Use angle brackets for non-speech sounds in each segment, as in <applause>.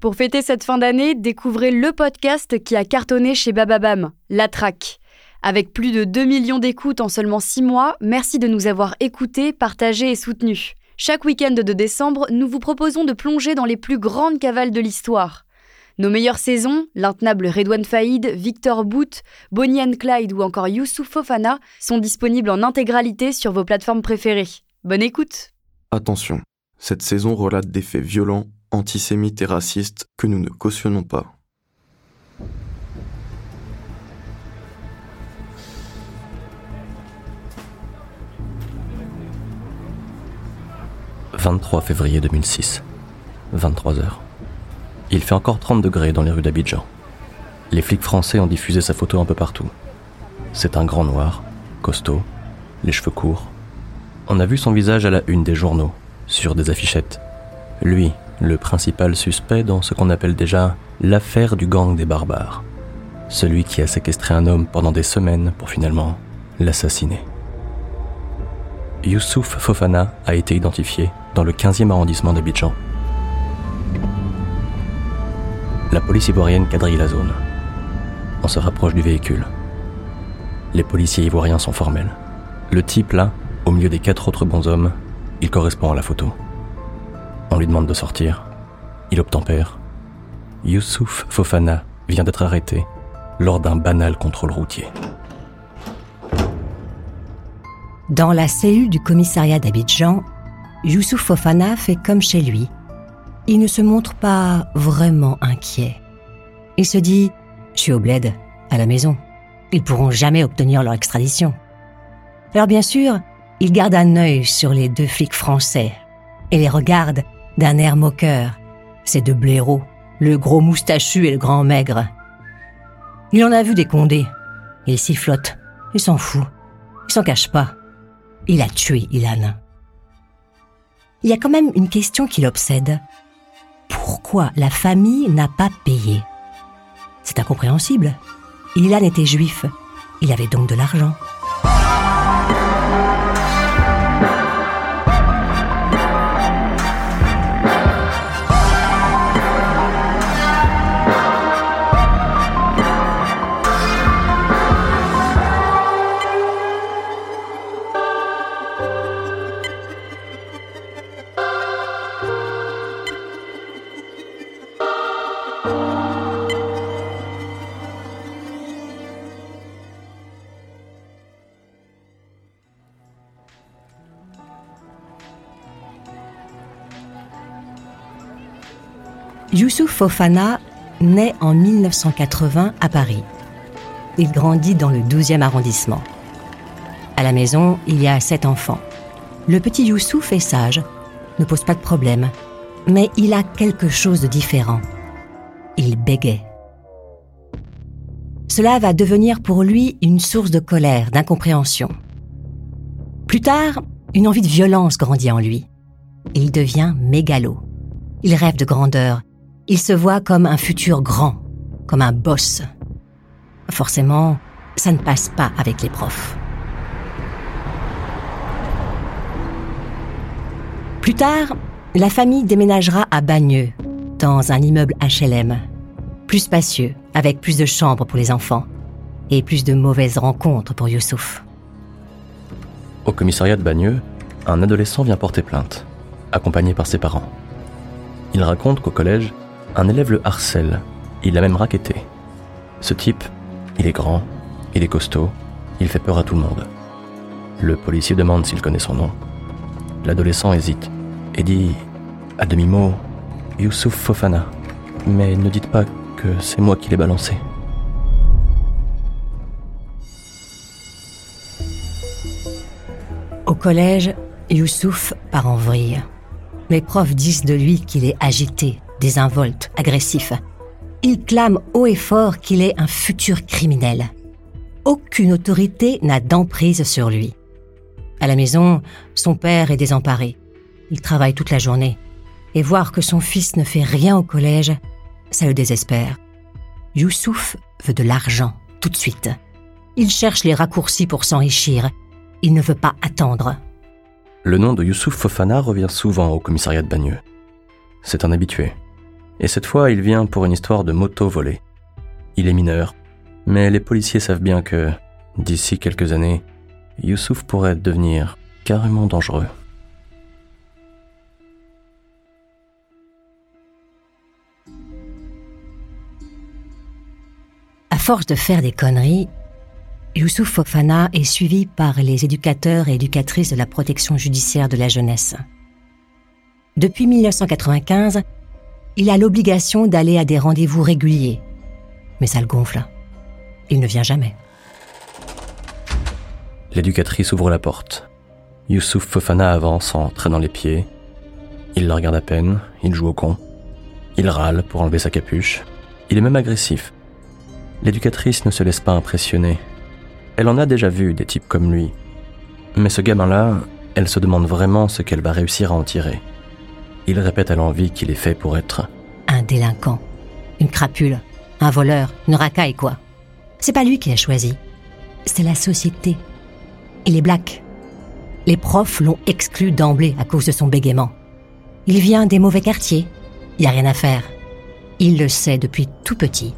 Pour fêter cette fin d'année, découvrez le podcast qui a cartonné chez Bababam, La Traque. Avec plus de 2 millions d'écoutes en seulement 6 mois, merci de nous avoir écoutés, partagés et soutenus. Chaque week-end de décembre, nous vous proposons de plonger dans les plus grandes cavales de l'histoire. Nos meilleures saisons, l'intenable Redouane Faïd, Victor Boot, Bonnie and Clyde ou encore Youssouf Fofana, sont disponibles en intégralité sur vos plateformes préférées. Bonne écoute Attention, cette saison relate des faits violents, antisémites et racistes que nous ne cautionnons pas. 23 février 2006, 23 h Il fait encore 30 degrés dans les rues d'Abidjan. Les flics français ont diffusé sa photo un peu partout. C'est un grand noir, costaud, les cheveux courts. On a vu son visage à la une des journaux, sur des affichettes. Lui, le principal suspect dans ce qu'on appelle déjà l'affaire du gang des barbares. Celui qui a séquestré un homme pendant des semaines pour finalement l'assassiner. Youssouf Fofana a été identifié dans le 15e arrondissement d'Abidjan. La police ivoirienne quadrille la zone. On se rapproche du véhicule. Les policiers ivoiriens sont formels. Le type là, au milieu des quatre autres bons hommes, il correspond à la photo. On lui demande de sortir. Il obtempère. Youssouf Fofana vient d'être arrêté lors d'un banal contrôle routier. Dans la cellule du commissariat d'Abidjan, Youssouf Fofana fait comme chez lui. Il ne se montre pas vraiment inquiet. Il se dit Je suis au bled, à la maison. Ils pourront jamais obtenir leur extradition. Alors bien sûr, il garde un œil sur les deux flics français et les regarde d'un air moqueur. Ces deux blaireaux, le gros moustachu et le grand maigre. Il en a vu des condés. Il sifflote. Il s'en fout. Il s'en cache pas. Il a tué Ilan. Il y a quand même une question qui l'obsède. Pourquoi la famille n'a pas payé? C'est incompréhensible. Ilan était juif. Il avait donc de l'argent. Youssouf Fofana naît en 1980 à Paris. Il grandit dans le 12e arrondissement. À la maison, il y a sept enfants. Le petit Youssouf est sage, ne pose pas de problème, mais il a quelque chose de différent. Il bégait. Cela va devenir pour lui une source de colère, d'incompréhension. Plus tard, une envie de violence grandit en lui. Il devient mégalo. Il rêve de grandeur, il se voit comme un futur grand, comme un boss. Forcément, ça ne passe pas avec les profs. Plus tard, la famille déménagera à Bagneux, dans un immeuble HLM, plus spacieux, avec plus de chambres pour les enfants et plus de mauvaises rencontres pour Youssouf. Au commissariat de Bagneux, un adolescent vient porter plainte, accompagné par ses parents. Il raconte qu'au collège, un élève le harcèle, il l'a même raquetté. Ce type, il est grand, il est costaud, il fait peur à tout le monde. Le policier demande s'il connaît son nom. L'adolescent hésite et dit, à demi-mot, Youssouf Fofana. Mais ne dites pas que c'est moi qui l'ai balancé. Au collège, Youssouf part en vrille. Les profs disent de lui qu'il est agité, désinvolte, agressif. Il clame haut et fort qu'il est un futur criminel. Aucune autorité n'a d'emprise sur lui. À la maison, son père est désemparé. Il travaille toute la journée. Et voir que son fils ne fait rien au collège, ça le désespère. Youssouf veut de l'argent, tout de suite. Il cherche les raccourcis pour s'enrichir. Il ne veut pas attendre. Le nom de Youssouf Fofana revient souvent au commissariat de Bagneux. C'est un habitué. Et cette fois, il vient pour une histoire de moto volée. Il est mineur, mais les policiers savent bien que, d'ici quelques années, Youssouf pourrait devenir carrément dangereux. À force de faire des conneries, Youssouf Fofana est suivi par les éducateurs et éducatrices de la protection judiciaire de la jeunesse. Depuis 1995, il a l'obligation d'aller à des rendez-vous réguliers. Mais ça le gonfle. Il ne vient jamais. L'éducatrice ouvre la porte. Youssouf Fofana avance en traînant les pieds. Il la regarde à peine, il joue au con. Il râle pour enlever sa capuche. Il est même agressif. L'éducatrice ne se laisse pas impressionner. Elle en a déjà vu des types comme lui. Mais ce gamin-là, elle se demande vraiment ce qu'elle va réussir à en tirer. Il répète à l'envie qu'il est fait pour être Un délinquant, une crapule, un voleur, une racaille, quoi. C'est pas lui qui a choisi. C'est la société. Il est black. Les profs l'ont exclu d'emblée à cause de son bégaiement. Il vient des mauvais quartiers. Il y a rien à faire. Il le sait depuis tout petit.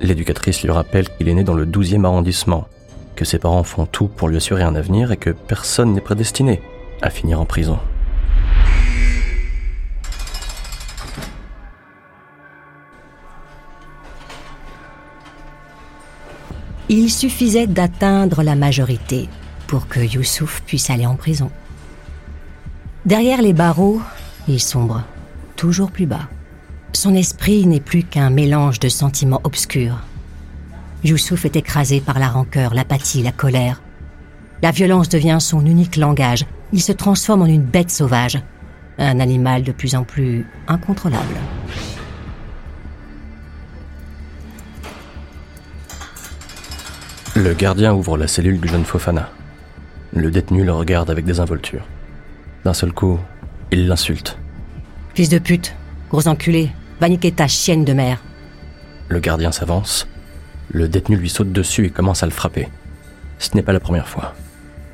L'éducatrice lui rappelle qu'il est né dans le 12e arrondissement, que ses parents font tout pour lui assurer un avenir et que personne n'est prédestiné à finir en prison. Il suffisait d'atteindre la majorité pour que Youssouf puisse aller en prison. Derrière les barreaux, il sombre, toujours plus bas. Son esprit n'est plus qu'un mélange de sentiments obscurs. Youssouf est écrasé par la rancœur, l'apathie, la colère. La violence devient son unique langage. Il se transforme en une bête sauvage, un animal de plus en plus incontrôlable. Le gardien ouvre la cellule du jeune Fofana. Le détenu le regarde avec désinvolture. D'un seul coup, il l'insulte. Fils de pute, gros enculé, va niquer ta chienne de mère. Le gardien s'avance. Le détenu lui saute dessus et commence à le frapper. Ce n'est pas la première fois.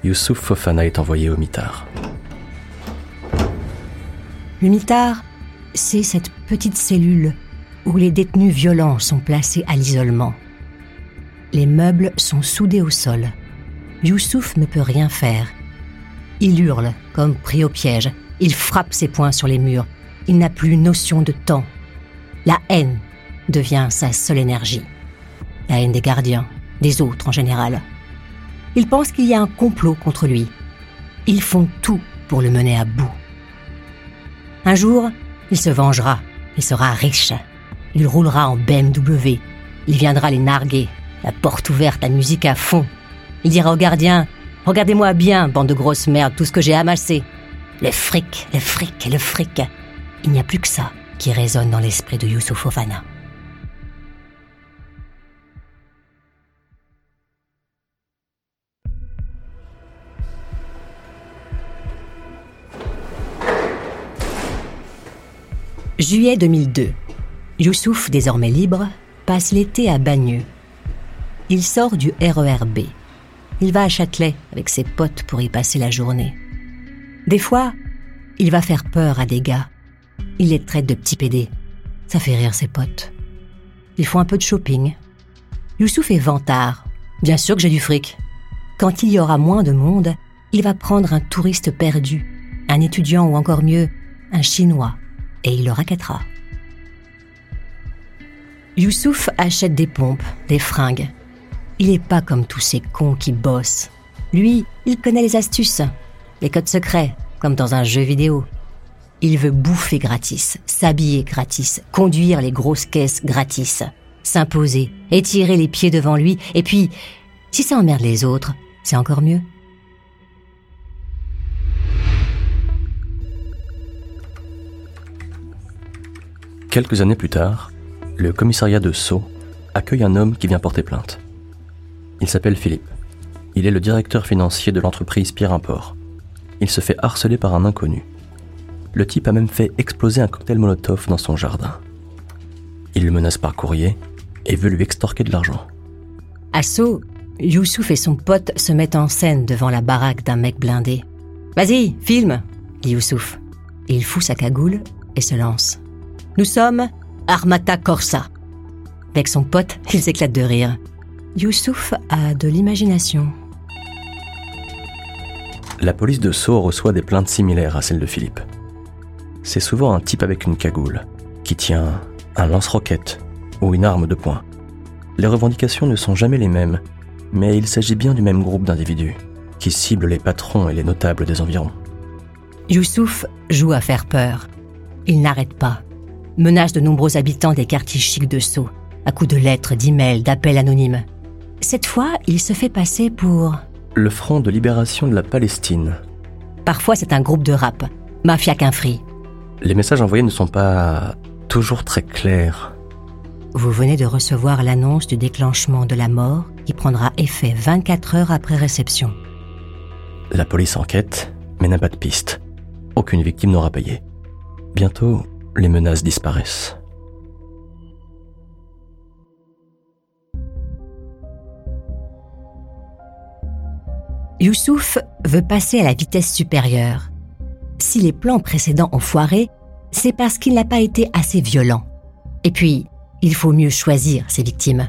Youssouf Fofana est envoyé au mitard. Le mitard, c'est cette petite cellule où les détenus violents sont placés à l'isolement. Les meubles sont soudés au sol. Youssouf ne peut rien faire. Il hurle, comme pris au piège. Il frappe ses poings sur les murs. Il n'a plus notion de temps. La haine devient sa seule énergie. La haine des gardiens, des autres en général. Il pense qu'il y a un complot contre lui. Ils font tout pour le mener à bout. Un jour, il se vengera. Il sera riche. Il roulera en BMW. Il viendra les narguer, la porte ouverte, la musique à fond. Il dira au gardien Regardez-moi bien, bande de grosses merdes, tout ce que j'ai amassé. Le fric, le fric, le fric. Il n'y a plus que ça qui résonne dans l'esprit de Youssouf Fofana. Juillet 2002. Youssouf, désormais libre, passe l'été à Bagneux. Il sort du RERB. Il va à Châtelet avec ses potes pour y passer la journée. Des fois, il va faire peur à des gars. Il les traite de petits pédés. Ça fait rire ses potes. Ils font un peu de shopping. Youssouf est vantard. Bien sûr que j'ai du fric. Quand il y aura moins de monde, il va prendre un touriste perdu, un étudiant ou encore mieux, un chinois, et il le raquettera. Youssouf achète des pompes, des fringues. Il n'est pas comme tous ces cons qui bossent. Lui, il connaît les astuces, les codes secrets, comme dans un jeu vidéo. Il veut bouffer gratis, s'habiller gratis, conduire les grosses caisses gratis, s'imposer, étirer les pieds devant lui, et puis, si ça emmerde les autres, c'est encore mieux. Quelques années plus tard, le commissariat de Sceaux accueille un homme qui vient porter plainte. Il s'appelle Philippe. Il est le directeur financier de l'entreprise Pierre Import. Il se fait harceler par un inconnu. Le type a même fait exploser un cocktail Molotov dans son jardin. Il le menace par courrier et veut lui extorquer de l'argent. À Sceaux, Youssouf et son pote se mettent en scène devant la baraque d'un mec blindé. Vas-y, filme, dit Youssouf. Il fout sa cagoule et se lance. Nous sommes Armata Corsa. Avec son pote, <laughs> il s'éclate de rire. Youssouf a de l'imagination. La police de Sceaux reçoit des plaintes similaires à celles de Philippe. C'est souvent un type avec une cagoule, qui tient un lance-roquette ou une arme de poing. Les revendications ne sont jamais les mêmes, mais il s'agit bien du même groupe d'individus, qui ciblent les patrons et les notables des environs. Youssouf joue à faire peur. Il n'arrête pas. Menace de nombreux habitants des quartiers chics de Sceaux, à coups de lettres, d'emails, d'appels anonymes. Cette fois, il se fait passer pour... Le Front de libération de la Palestine. Parfois, c'est un groupe de rap, Mafia Quinfri. Les messages envoyés ne sont pas toujours très clairs. Vous venez de recevoir l'annonce du déclenchement de la mort qui prendra effet 24 heures après réception. La police enquête, mais n'a pas de piste. Aucune victime n'aura payé. Bientôt, les menaces disparaissent. Youssouf veut passer à la vitesse supérieure. Si les plans précédents ont foiré, c'est parce qu'il n'a pas été assez violent. Et puis, il faut mieux choisir ses victimes.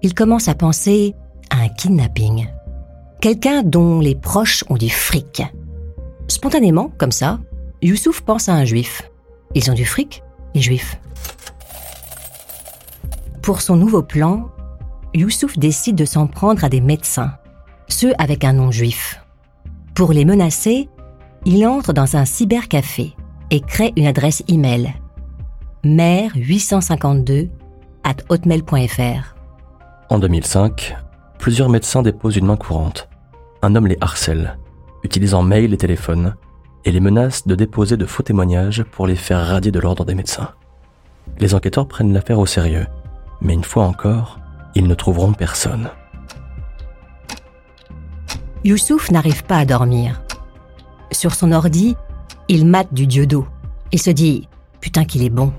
Il commence à penser à un kidnapping. Quelqu'un dont les proches ont du fric. Spontanément, comme ça, Youssouf pense à un juif. Ils ont du fric, les juifs. Pour son nouveau plan, Youssouf décide de s'en prendre à des médecins, ceux avec un nom juif. Pour les menacer, il entre dans un cybercafé et crée une adresse email mère 852 at hotmail.fr. En 2005, plusieurs médecins déposent une main courante. Un homme les harcèle, utilisant mail et téléphone, et les menace de déposer de faux témoignages pour les faire radier de l'ordre des médecins. Les enquêteurs prennent l'affaire au sérieux, mais une fois encore, ils ne trouveront personne. Youssouf n'arrive pas à dormir. Sur son ordi, il mate du Dieudo. Il se dit Putain qu'il est bon.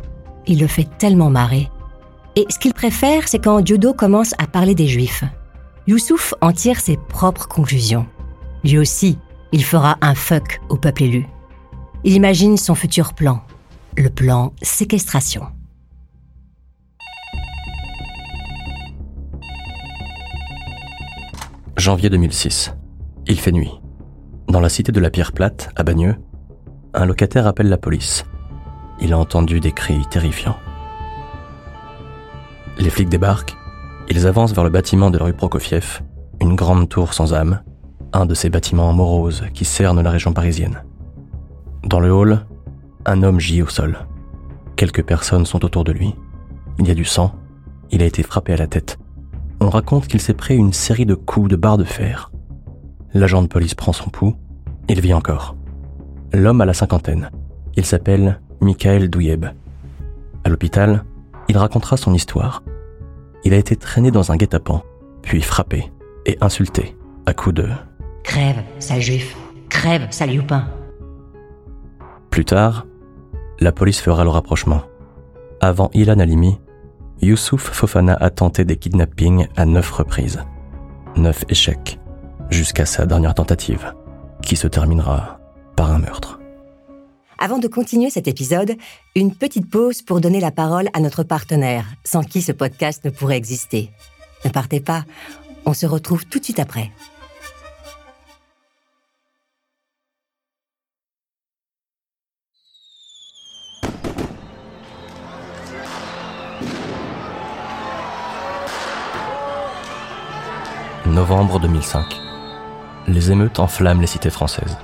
Il le fait tellement marrer. Et ce qu'il préfère, c'est quand Dieudo commence à parler des Juifs. Youssouf en tire ses propres conclusions. Lui aussi, il fera un fuck au peuple élu. Il imagine son futur plan, le plan séquestration. Janvier 2006. Il fait nuit. Dans la cité de la Pierre Plate, à Bagneux, un locataire appelle la police. Il a entendu des cris terrifiants. Les flics débarquent. Ils avancent vers le bâtiment de la rue Prokofiev, une grande tour sans âme, un de ces bâtiments moroses qui cernent la région parisienne. Dans le hall, un homme gît au sol. Quelques personnes sont autour de lui. Il y a du sang. Il a été frappé à la tête. On raconte qu'il s'est pris une série de coups de barre de fer. L'agent de police prend son pouls. Il vit encore. L'homme a la cinquantaine. Il s'appelle Michael Douyeb. À l'hôpital, il racontera son histoire. Il a été traîné dans un guet-apens, puis frappé et insulté à coups de Crève, sale juif. Crève, sale youpin. Plus tard, la police fera le rapprochement. Avant Ilan Halimi, Youssouf Fofana a tenté des kidnappings à neuf reprises. Neuf échecs, jusqu'à sa dernière tentative, qui se terminera par un meurtre. Avant de continuer cet épisode, une petite pause pour donner la parole à notre partenaire, sans qui ce podcast ne pourrait exister. Ne partez pas, on se retrouve tout de suite après. Novembre 2005. Les émeutes enflamment les cités françaises.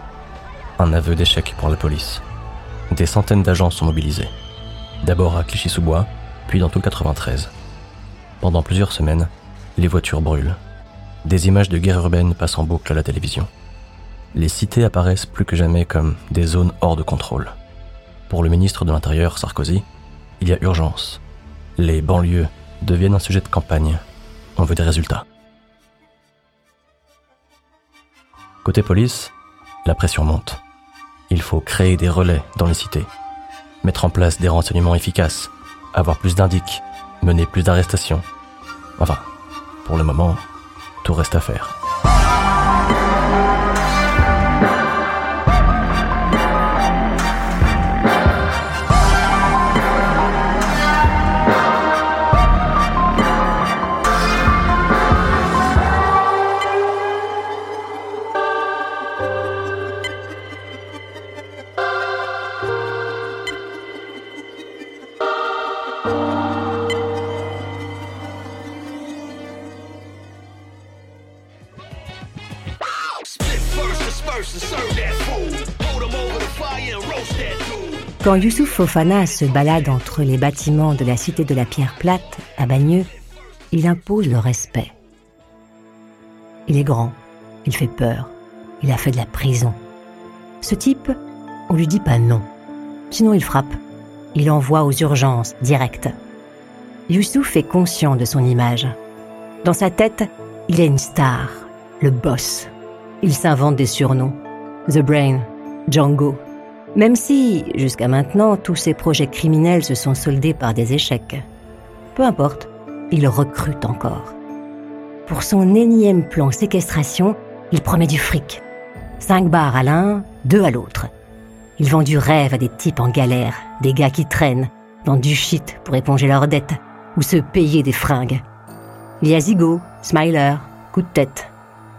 Un aveu d'échec pour la police. Des centaines d'agents sont mobilisés. D'abord à Clichy-sous-Bois, puis dans tout le 93. Pendant plusieurs semaines, les voitures brûlent. Des images de guerre urbaine passent en boucle à la télévision. Les cités apparaissent plus que jamais comme des zones hors de contrôle. Pour le ministre de l'Intérieur, Sarkozy, il y a urgence. Les banlieues deviennent un sujet de campagne. On veut des résultats. Côté police, la pression monte. Il faut créer des relais dans les cités, mettre en place des renseignements efficaces, avoir plus d'indices, mener plus d'arrestations. Enfin, pour le moment, tout reste à faire. Quand Youssouf Fofana se balade entre les bâtiments de la cité de la Pierre Plate, à Bagneux, il impose le respect. Il est grand, il fait peur, il a fait de la prison. Ce type, on lui dit pas non. Sinon il frappe. Il envoie aux urgences, direct. Youssouf est conscient de son image. Dans sa tête, il est une star, le boss. Il s'invente des surnoms. The Brain, Django. Même si, jusqu'à maintenant, tous ses projets criminels se sont soldés par des échecs. Peu importe, il recrute encore. Pour son énième plan séquestration, il promet du fric. Cinq bars à l'un, deux à l'autre. Il vend du rêve à des types en galère, des gars qui traînent, vendent du shit pour éponger leurs dettes ou se payer des fringues. Il y Smiler, Coup de tête.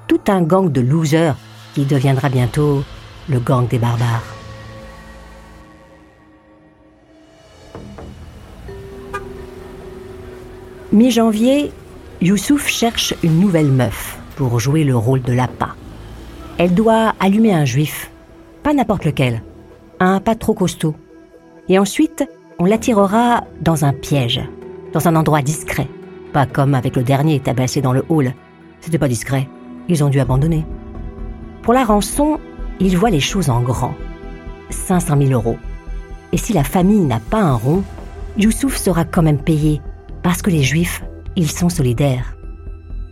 Tout un gang de losers qui deviendra bientôt le gang des barbares. Mi-janvier, Youssouf cherche une nouvelle meuf pour jouer le rôle de l'appât. Elle doit allumer un juif, pas n'importe lequel, un pas trop costaud. Et ensuite, on l'attirera dans un piège, dans un endroit discret, pas comme avec le dernier tabassé dans le hall. C'était pas discret, ils ont dû abandonner. Pour la rançon, il voit les choses en grand. 500 000 euros. Et si la famille n'a pas un rond, Youssouf sera quand même payé, parce que les juifs, ils sont solidaires.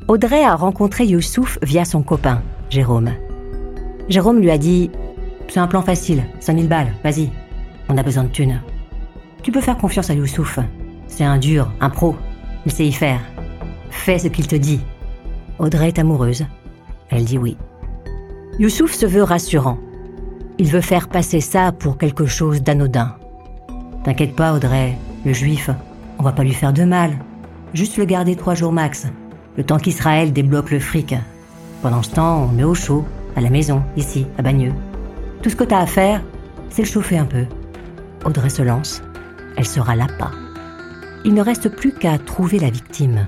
Audrey a rencontré Youssouf via son copain, Jérôme. Jérôme lui a dit C'est un plan facile, 5000 balles, vas-y, on a besoin de thunes. Tu peux faire confiance à Youssouf. C'est un dur, un pro, il sait y faire. Fais ce qu'il te dit. Audrey est amoureuse. Elle dit oui. Youssouf se veut rassurant. Il veut faire passer ça pour quelque chose d'anodin. T'inquiète pas, Audrey, le juif, on va pas lui faire de mal. Juste le garder trois jours max, le temps qu'Israël débloque le fric. Pendant ce temps, on met au chaud, à la maison, ici, à Bagneux. Tout ce que t'as à faire, c'est le chauffer un peu. Audrey se lance. Elle sera là-bas. Il ne reste plus qu'à trouver la victime.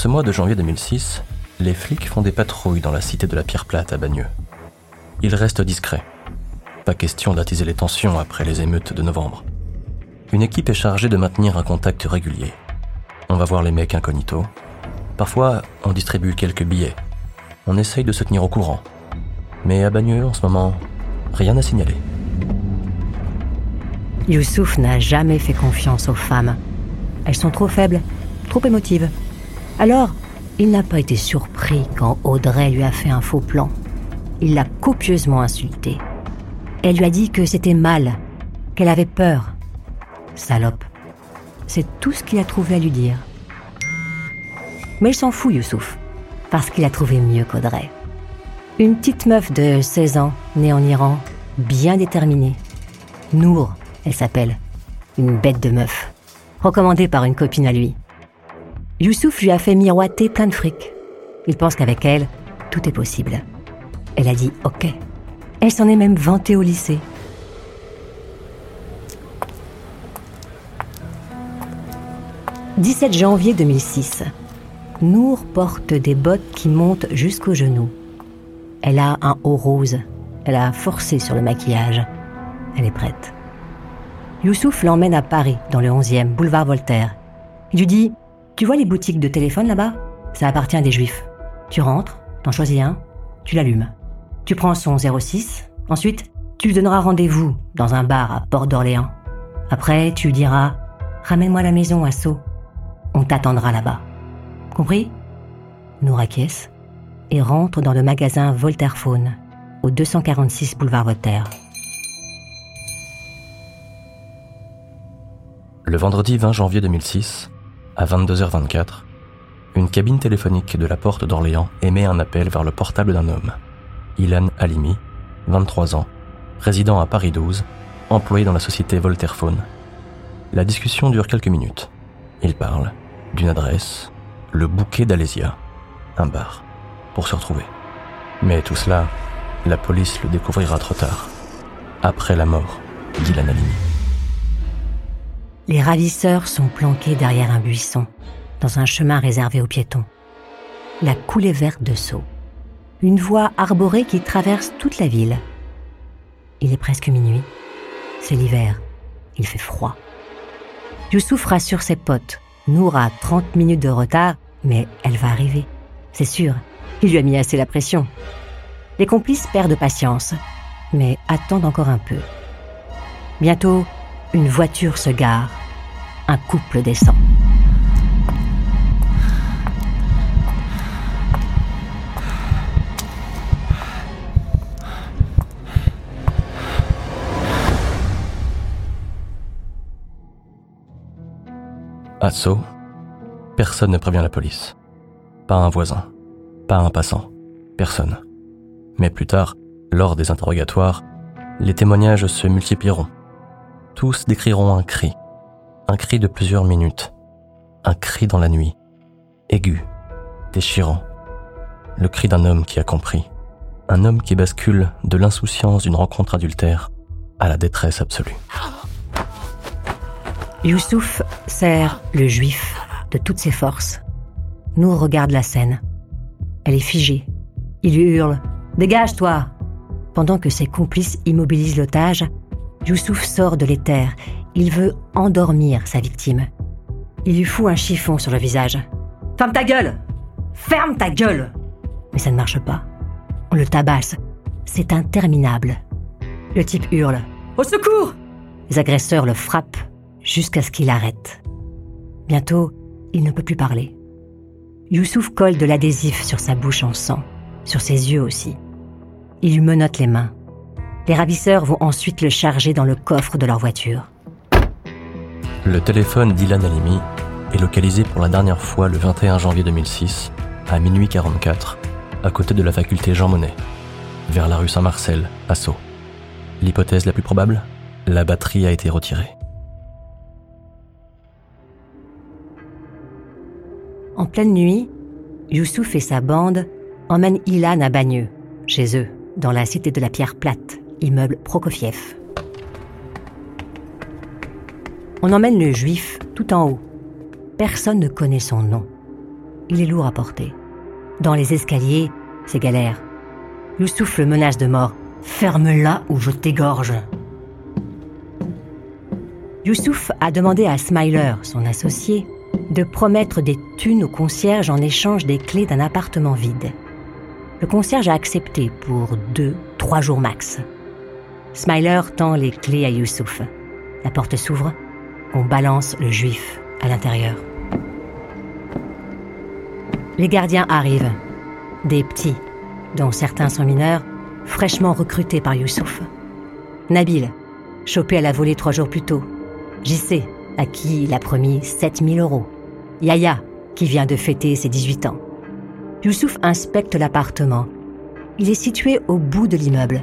Ce mois de janvier 2006, les flics font des patrouilles dans la cité de la Pierre Plate à Bagneux. Ils restent discrets. Pas question d'attiser les tensions après les émeutes de novembre. Une équipe est chargée de maintenir un contact régulier. On va voir les mecs incognito. Parfois, on distribue quelques billets. On essaye de se tenir au courant. Mais à Bagneux, en ce moment, rien à signaler. Youssouf n'a jamais fait confiance aux femmes. Elles sont trop faibles, trop émotives. Alors, il n'a pas été surpris quand Audrey lui a fait un faux plan. Il l'a copieusement insultée. Elle lui a dit que c'était mal, qu'elle avait peur. Salope. C'est tout ce qu'il a trouvé à lui dire. Mais il s'en fout, Youssouf, parce qu'il a trouvé mieux qu'Audrey. Une petite meuf de 16 ans, née en Iran, bien déterminée. Nour, elle s'appelle. Une bête de meuf. Recommandée par une copine à lui. Youssouf lui a fait miroiter plein de fric. Il pense qu'avec elle, tout est possible. Elle a dit OK. Elle s'en est même vantée au lycée. « 17 janvier 2006. Nour porte des bottes qui montent jusqu'aux genoux. Elle a un haut rose. Elle a forcé sur le maquillage. Elle est prête. Youssouf l'emmène à Paris, dans le 11e, boulevard Voltaire. Il lui dit Tu vois les boutiques de téléphone là-bas? Ça appartient à des juifs. Tu rentres, t'en choisis un, tu l'allumes. Tu prends son 06, ensuite, tu lui donneras rendez-vous dans un bar à Port d'Orléans. Après, tu lui diras Ramène-moi à la maison à Sceaux. On t'attendra là-bas. Compris? Nous acquiesce et rentre dans le magasin Voltaire Phone, au 246 boulevard Voltaire. Le vendredi 20 janvier 2006, à 22h24, une cabine téléphonique de la porte d'Orléans émet un appel vers le portable d'un homme. Ilan Halimi, 23 ans, résident à Paris 12, employé dans la société Voltaire Phone. La discussion dure quelques minutes. Il parle d'une adresse, le bouquet d'Alésia, un bar, pour se retrouver. Mais tout cela, la police le découvrira trop tard, après la mort d'Ilan Halimi. Les ravisseurs sont planqués derrière un buisson, dans un chemin réservé aux piétons. La coulée verte de Sceaux. Une voie arborée qui traverse toute la ville. Il est presque minuit. C'est l'hiver. Il fait froid. Youssouf rassure ses potes. Nour a 30 minutes de retard, mais elle va arriver. C'est sûr. Il lui a mis assez la pression. Les complices perdent patience, mais attendent encore un peu. Bientôt, une voiture se gare. Un couple descend. À Sceaux, personne ne prévient la police. Pas un voisin, pas un passant, personne. Mais plus tard, lors des interrogatoires, les témoignages se multiplieront. Tous décriront un cri, un cri de plusieurs minutes, un cri dans la nuit, aigu, déchirant, le cri d'un homme qui a compris, un homme qui bascule de l'insouciance d'une rencontre adultère à la détresse absolue. Youssouf serre le juif de toutes ses forces. Nous regarde la scène. Elle est figée. Il lui hurle Dégage-toi Pendant que ses complices immobilisent l'otage, Youssouf sort de l'éther. Il veut endormir sa victime. Il lui fout un chiffon sur le visage. Ferme ta gueule Ferme ta gueule Mais ça ne marche pas. On le tabasse. C'est interminable. Le type hurle Au secours Les agresseurs le frappent jusqu'à ce qu'il arrête. Bientôt, il ne peut plus parler. Youssouf colle de l'adhésif sur sa bouche en sang, sur ses yeux aussi. Il lui menotte les mains. Les ravisseurs vont ensuite le charger dans le coffre de leur voiture. Le téléphone d'Ilan Halimi est localisé pour la dernière fois le 21 janvier 2006, à minuit 44, à côté de la faculté Jean Monnet, vers la rue Saint-Marcel, à Sceaux. L'hypothèse la plus probable La batterie a été retirée. En pleine nuit, Youssouf et sa bande emmènent Ilan à Bagneux, chez eux, dans la cité de la Pierre Plate, immeuble Prokofiev. On emmène le juif tout en haut. Personne ne connaît son nom. Il est lourd à porter. Dans les escaliers, c'est galère. Youssouf le menace de mort. Ferme-la ou je t'égorge. Youssouf a demandé à Smiler, son associé, de promettre des thunes au concierge en échange des clés d'un appartement vide. Le concierge a accepté pour deux, trois jours max. Smiler tend les clés à Youssouf. La porte s'ouvre. On balance le juif à l'intérieur. Les gardiens arrivent. Des petits, dont certains sont mineurs, fraîchement recrutés par Youssouf. Nabil, chopé à la volée trois jours plus tôt. JC, à qui il a promis 7000 euros. Yaya, qui vient de fêter ses 18 ans. Youssouf inspecte l'appartement. Il est situé au bout de l'immeuble.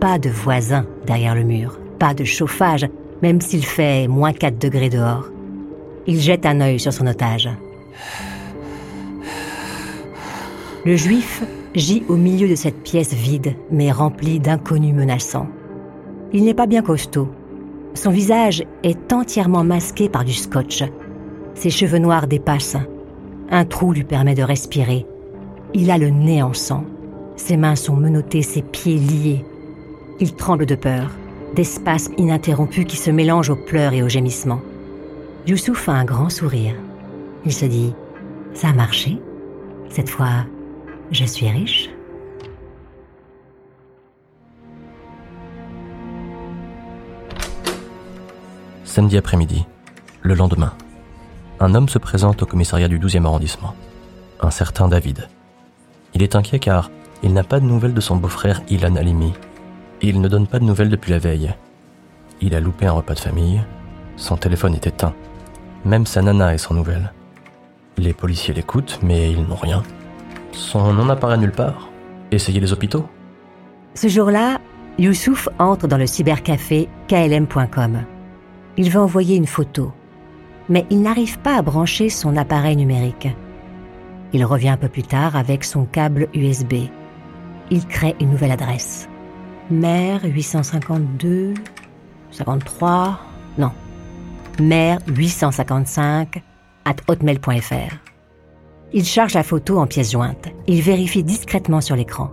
Pas de voisins derrière le mur, pas de chauffage, même s'il fait moins 4 degrés dehors. Il jette un œil sur son otage. Le juif gît au milieu de cette pièce vide, mais remplie d'inconnus menaçants. Il n'est pas bien costaud. Son visage est entièrement masqué par du scotch. Ses cheveux noirs dépassent. Un trou lui permet de respirer. Il a le nez en sang. Ses mains sont menottées, ses pieds liés. Il tremble de peur, des spasmes ininterrompus qui se mélangent aux pleurs et aux gémissements. Youssouf a un grand sourire. Il se dit Ça a marché. Cette fois, je suis riche. Samedi après-midi, le lendemain, un homme se présente au commissariat du 12e arrondissement. Un certain David. Il est inquiet car il n'a pas de nouvelles de son beau-frère Ilan Halimi. Il ne donne pas de nouvelles depuis la veille. Il a loupé un repas de famille. Son téléphone est éteint. Même sa nana est sans nouvelles. Les policiers l'écoutent, mais ils n'ont rien. Son nom n'apparaît nulle part. Essayez les hôpitaux. Ce jour-là, Youssouf entre dans le cybercafé klm.com. Il veut envoyer une photo, mais il n'arrive pas à brancher son appareil numérique. Il revient un peu plus tard avec son câble USB. Il crée une nouvelle adresse. Mère 852 53 non mère855 at hotmail.fr. Il charge la photo en pièce jointe. Il vérifie discrètement sur l'écran.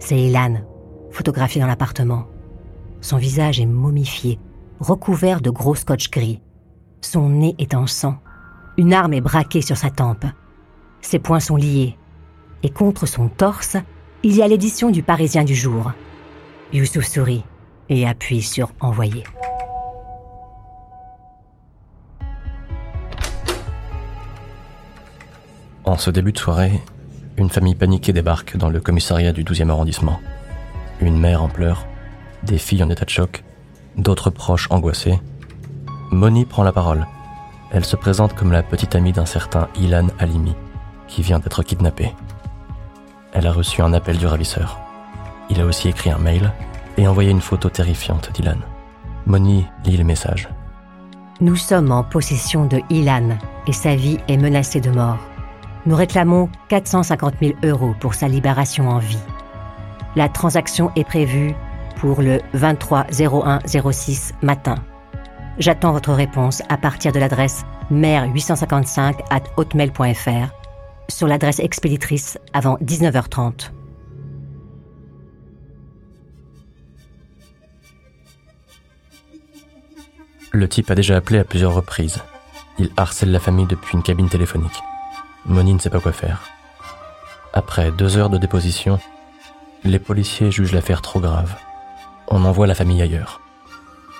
C'est Ilan, photographié dans l'appartement. Son visage est momifié, recouvert de gros scotch gris. Son nez est en sang. Une arme est braquée sur sa tempe. Ses poings sont liés. Et contre son torse, il y a l'édition du Parisien du jour. Youssouf sourit et appuie sur Envoyer. En ce début de soirée, une famille paniquée débarque dans le commissariat du 12e arrondissement. Une mère en pleurs, des filles en état de choc, d'autres proches angoissés. Moni prend la parole. Elle se présente comme la petite amie d'un certain Ilan Halimi, qui vient d'être kidnappé. Elle a reçu un appel du ravisseur. Il a aussi écrit un mail et envoyé une photo terrifiante d'Ilan. Moni lit le message. Nous sommes en possession de Ilan et sa vie est menacée de mort. Nous réclamons 450 000 euros pour sa libération en vie. La transaction est prévue pour le 23 01 06 matin. J'attends votre réponse à partir de l'adresse mère855 at hotmail.fr sur l'adresse expéditrice avant 19h30. Le type a déjà appelé à plusieurs reprises. Il harcèle la famille depuis une cabine téléphonique. Moni ne sait pas quoi faire. Après deux heures de déposition, les policiers jugent l'affaire trop grave. On envoie la famille ailleurs,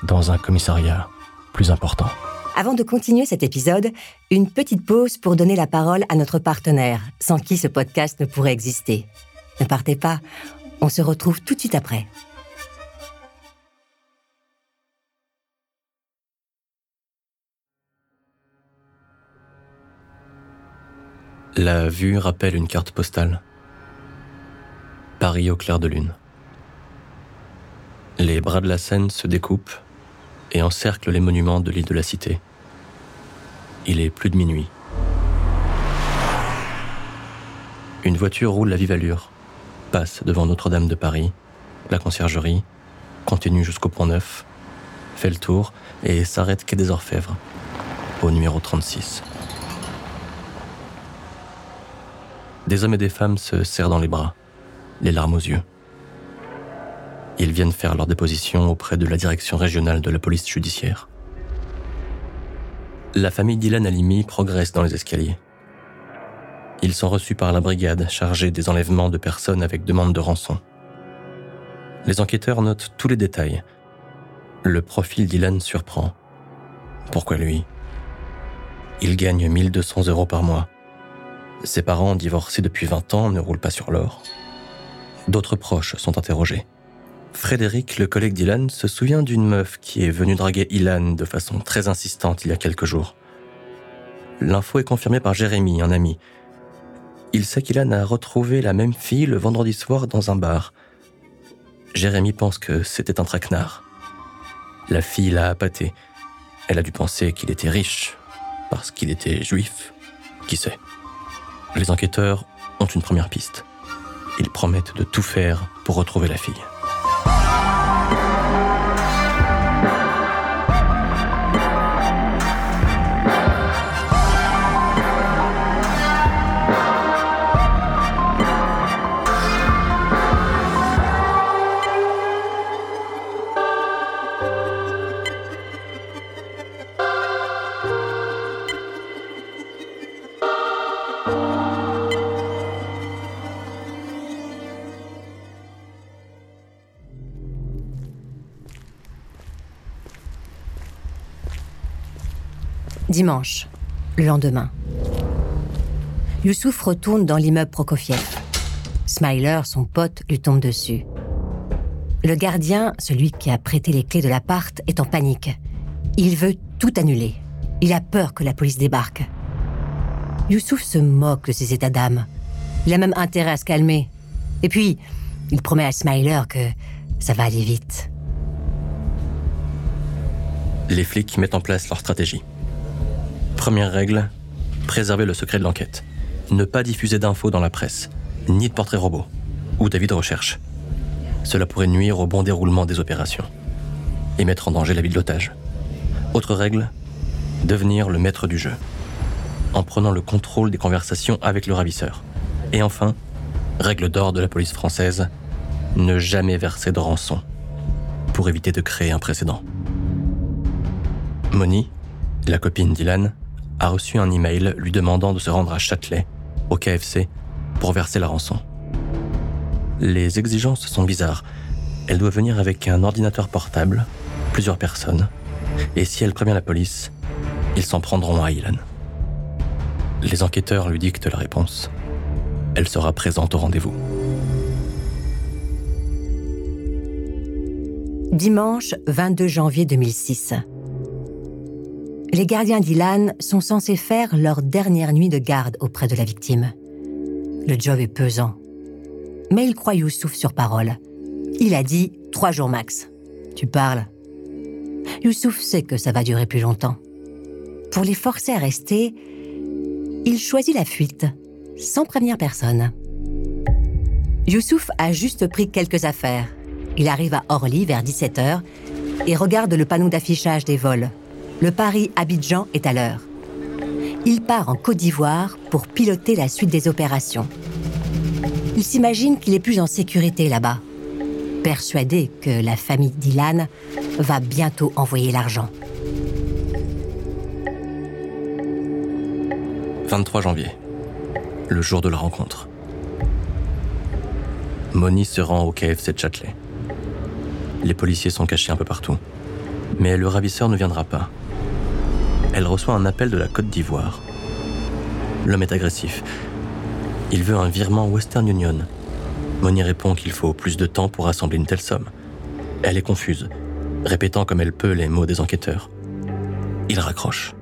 dans un commissariat plus important. Avant de continuer cet épisode, une petite pause pour donner la parole à notre partenaire, sans qui ce podcast ne pourrait exister. Ne partez pas, on se retrouve tout de suite après. La vue rappelle une carte postale. Paris au clair de lune. Les bras de la Seine se découpent et encerclent les monuments de l'île de la Cité. Il est plus de minuit. Une voiture roule à vive allure, passe devant Notre-Dame de Paris, la conciergerie, continue jusqu'au Pont Neuf, fait le tour et s'arrête quai des Orfèvres, au numéro 36. Des hommes et des femmes se serrent dans les bras, les larmes aux yeux. Ils viennent faire leur déposition auprès de la direction régionale de la police judiciaire. La famille d'Ilan Halimi progresse dans les escaliers. Ils sont reçus par la brigade chargée des enlèvements de personnes avec demande de rançon. Les enquêteurs notent tous les détails. Le profil d'Ilan surprend. Pourquoi lui? Il gagne 1200 euros par mois. Ses parents, divorcés depuis 20 ans, ne roulent pas sur l'or. D'autres proches sont interrogés. Frédéric, le collègue d'Ilan, se souvient d'une meuf qui est venue draguer Ilan de façon très insistante il y a quelques jours. L'info est confirmée par Jérémy, un ami. Il sait qu'Ilan a retrouvé la même fille le vendredi soir dans un bar. Jérémy pense que c'était un traquenard. La fille l'a appâté. Elle a dû penser qu'il était riche, parce qu'il était juif. Qui sait? Les enquêteurs ont une première piste. Ils promettent de tout faire pour retrouver la fille. Dimanche, le lendemain. Youssouf retourne dans l'immeuble Prokofiev. Smiler, son pote, lui tombe dessus. Le gardien, celui qui a prêté les clés de l'appart, est en panique. Il veut tout annuler. Il a peur que la police débarque. Youssouf se moque de ses états d'âme. Il a même intérêt à se calmer. Et puis, il promet à Smiler que ça va aller vite. Les flics mettent en place leur stratégie. Première règle, préserver le secret de l'enquête. Ne pas diffuser d'infos dans la presse, ni de portraits robots, ou d'avis de recherche. Cela pourrait nuire au bon déroulement des opérations et mettre en danger la vie de l'otage. Autre règle, devenir le maître du jeu, en prenant le contrôle des conversations avec le ravisseur. Et enfin, règle d'or de la police française, ne jamais verser de rançon, pour éviter de créer un précédent. Moni, la copine d'Ilan, a reçu un email lui demandant de se rendre à Châtelet, au KFC, pour verser la rançon. Les exigences sont bizarres. Elle doit venir avec un ordinateur portable, plusieurs personnes, et si elle prévient la police, ils s'en prendront à Ilan. Les enquêteurs lui dictent la réponse. Elle sera présente au rendez-vous. Dimanche 22 janvier 2006. Les gardiens d'Ilan sont censés faire leur dernière nuit de garde auprès de la victime. Le job est pesant. Mais il croit Youssouf sur parole. Il a dit trois jours max. Tu parles Youssouf sait que ça va durer plus longtemps. Pour les forcer à rester, il choisit la fuite, sans prévenir personne. Youssouf a juste pris quelques affaires. Il arrive à Orly vers 17h et regarde le panneau d'affichage des vols. Le Paris-Abidjan est à l'heure. Il part en Côte d'Ivoire pour piloter la suite des opérations. Il s'imagine qu'il est plus en sécurité là-bas, persuadé que la famille d'Ilan va bientôt envoyer l'argent. 23 janvier, le jour de la rencontre. Moni se rend au KFC de Châtelet. Les policiers sont cachés un peu partout. Mais le ravisseur ne viendra pas. Elle reçoit un appel de la Côte d'Ivoire. L'homme est agressif. Il veut un virement Western Union. Moni répond qu'il faut plus de temps pour rassembler une telle somme. Elle est confuse, répétant comme elle peut les mots des enquêteurs. Il raccroche.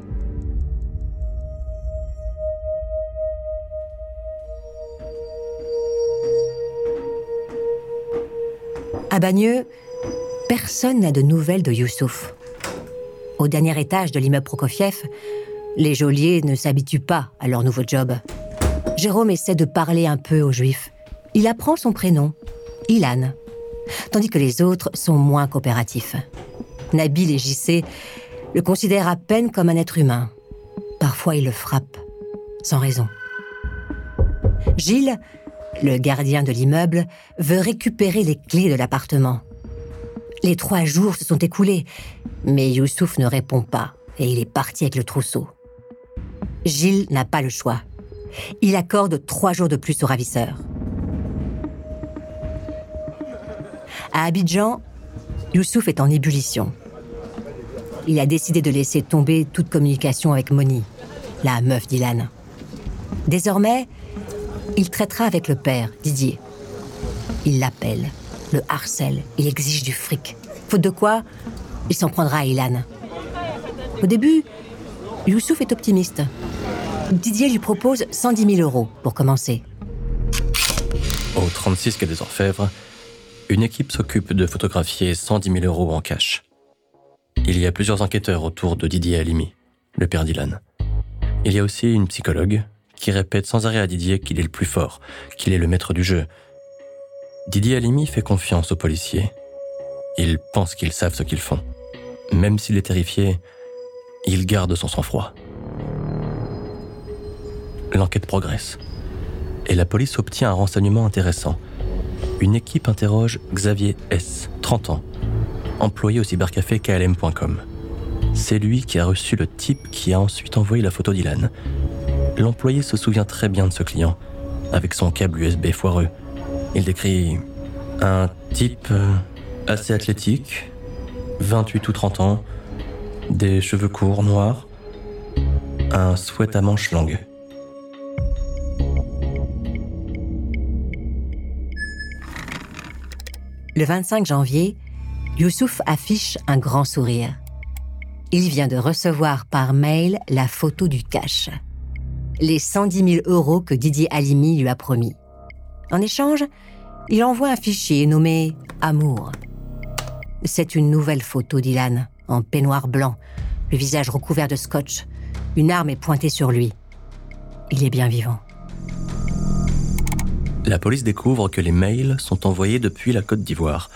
À Bagneux, personne n'a de nouvelles de Youssouf. Au dernier étage de l'immeuble Prokofiev, les geôliers ne s'habituent pas à leur nouveau job. Jérôme essaie de parler un peu aux juifs. Il apprend son prénom, Ilan, tandis que les autres sont moins coopératifs. Nabil et JC le considèrent à peine comme un être humain. Parfois, ils le frappent, sans raison. Gilles, le gardien de l'immeuble, veut récupérer les clés de l'appartement. Les trois jours se sont écoulés, mais Youssouf ne répond pas et il est parti avec le trousseau. Gilles n'a pas le choix. Il accorde trois jours de plus au ravisseur. À Abidjan, Youssouf est en ébullition. Il a décidé de laisser tomber toute communication avec Moni, la meuf d'Ilan. Désormais, il traitera avec le père, Didier. Il l'appelle, le harcèle, il exige du fric. Faute de quoi, il s'en prendra à Ilan. Au début, Youssouf est optimiste. Didier lui propose 110 000 euros pour commencer. Au 36 quai des Orfèvres, une équipe s'occupe de photographier 110 000 euros en cash. Il y a plusieurs enquêteurs autour de Didier Halimi, le père d'Ilan. Il y a aussi une psychologue qui répète sans arrêt à Didier qu'il est le plus fort, qu'il est le maître du jeu. Didier Halimi fait confiance aux policiers. Ils pensent qu'ils savent ce qu'ils font. Même s'il est terrifié, il garde son sang-froid. L'enquête progresse. Et la police obtient un renseignement intéressant. Une équipe interroge Xavier S., 30 ans, employé au cybercafé KLM.com. C'est lui qui a reçu le type qui a ensuite envoyé la photo d'Ilan. L'employé se souvient très bien de ce client, avec son câble USB foireux. Il décrit un type euh, assez athlétique, 28 ou 30 ans, des cheveux courts noirs, un sweat à manches longues. Le 25 janvier, Youssouf affiche un grand sourire. Il vient de recevoir par mail la photo du cash. Les 110 000 euros que Didier Halimi lui a promis. En échange, il envoie un fichier nommé Amour. C'est une nouvelle photo d'Ilan, en peignoir blanc, le visage recouvert de scotch. Une arme est pointée sur lui. Il est bien vivant. La police découvre que les mails sont envoyés depuis la Côte d'Ivoire.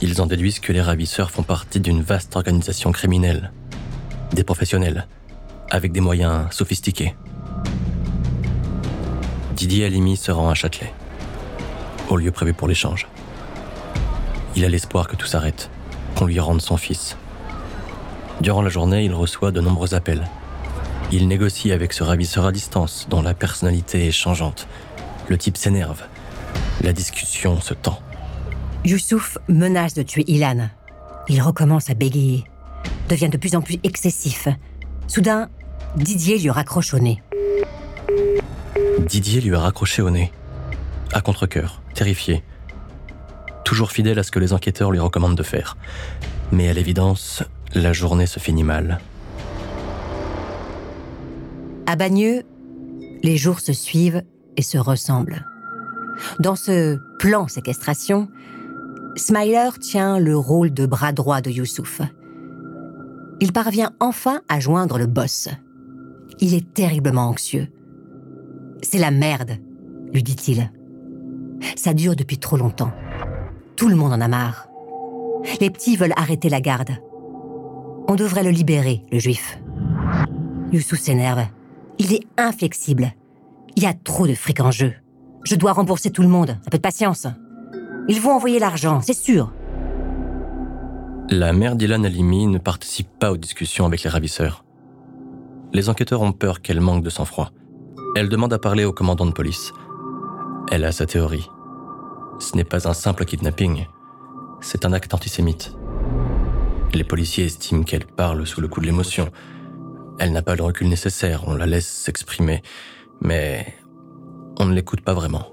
Ils en déduisent que les ravisseurs font partie d'une vaste organisation criminelle. Des professionnels, avec des moyens sophistiqués. Didier Halimi se rend à Châtelet, au lieu prévu pour l'échange. Il a l'espoir que tout s'arrête, qu'on lui rende son fils. Durant la journée, il reçoit de nombreux appels. Il négocie avec ce ravisseur à distance, dont la personnalité est changeante. Le type s'énerve. La discussion se tend. Youssouf menace de tuer Ilan. Il recommence à bégayer, devient de plus en plus excessif. Soudain, Didier lui raccroche au nez. Didier lui a raccroché au nez. À contre-coeur, terrifié. Toujours fidèle à ce que les enquêteurs lui recommandent de faire. Mais à l'évidence, la journée se finit mal. À Bagneux, les jours se suivent et se ressemblent. Dans ce plan séquestration, Smiler tient le rôle de bras droit de Youssouf. Il parvient enfin à joindre le boss. Il est terriblement anxieux. C'est la merde, lui dit-il. Ça dure depuis trop longtemps. Tout le monde en a marre. Les petits veulent arrêter la garde. On devrait le libérer, le juif. Youssouf s'énerve. Il est inflexible. Il y a trop de fric en jeu. Je dois rembourser tout le monde. Un peu de patience. Ils vont envoyer l'argent, c'est sûr. La mère d'Ilan Halimi ne participe pas aux discussions avec les ravisseurs. Les enquêteurs ont peur qu'elle manque de sang-froid. Elle demande à parler au commandant de police. Elle a sa théorie. Ce n'est pas un simple kidnapping, c'est un acte antisémite. Les policiers estiment qu'elle parle sous le coup de l'émotion. Elle n'a pas le recul nécessaire, on la laisse s'exprimer, mais on ne l'écoute pas vraiment.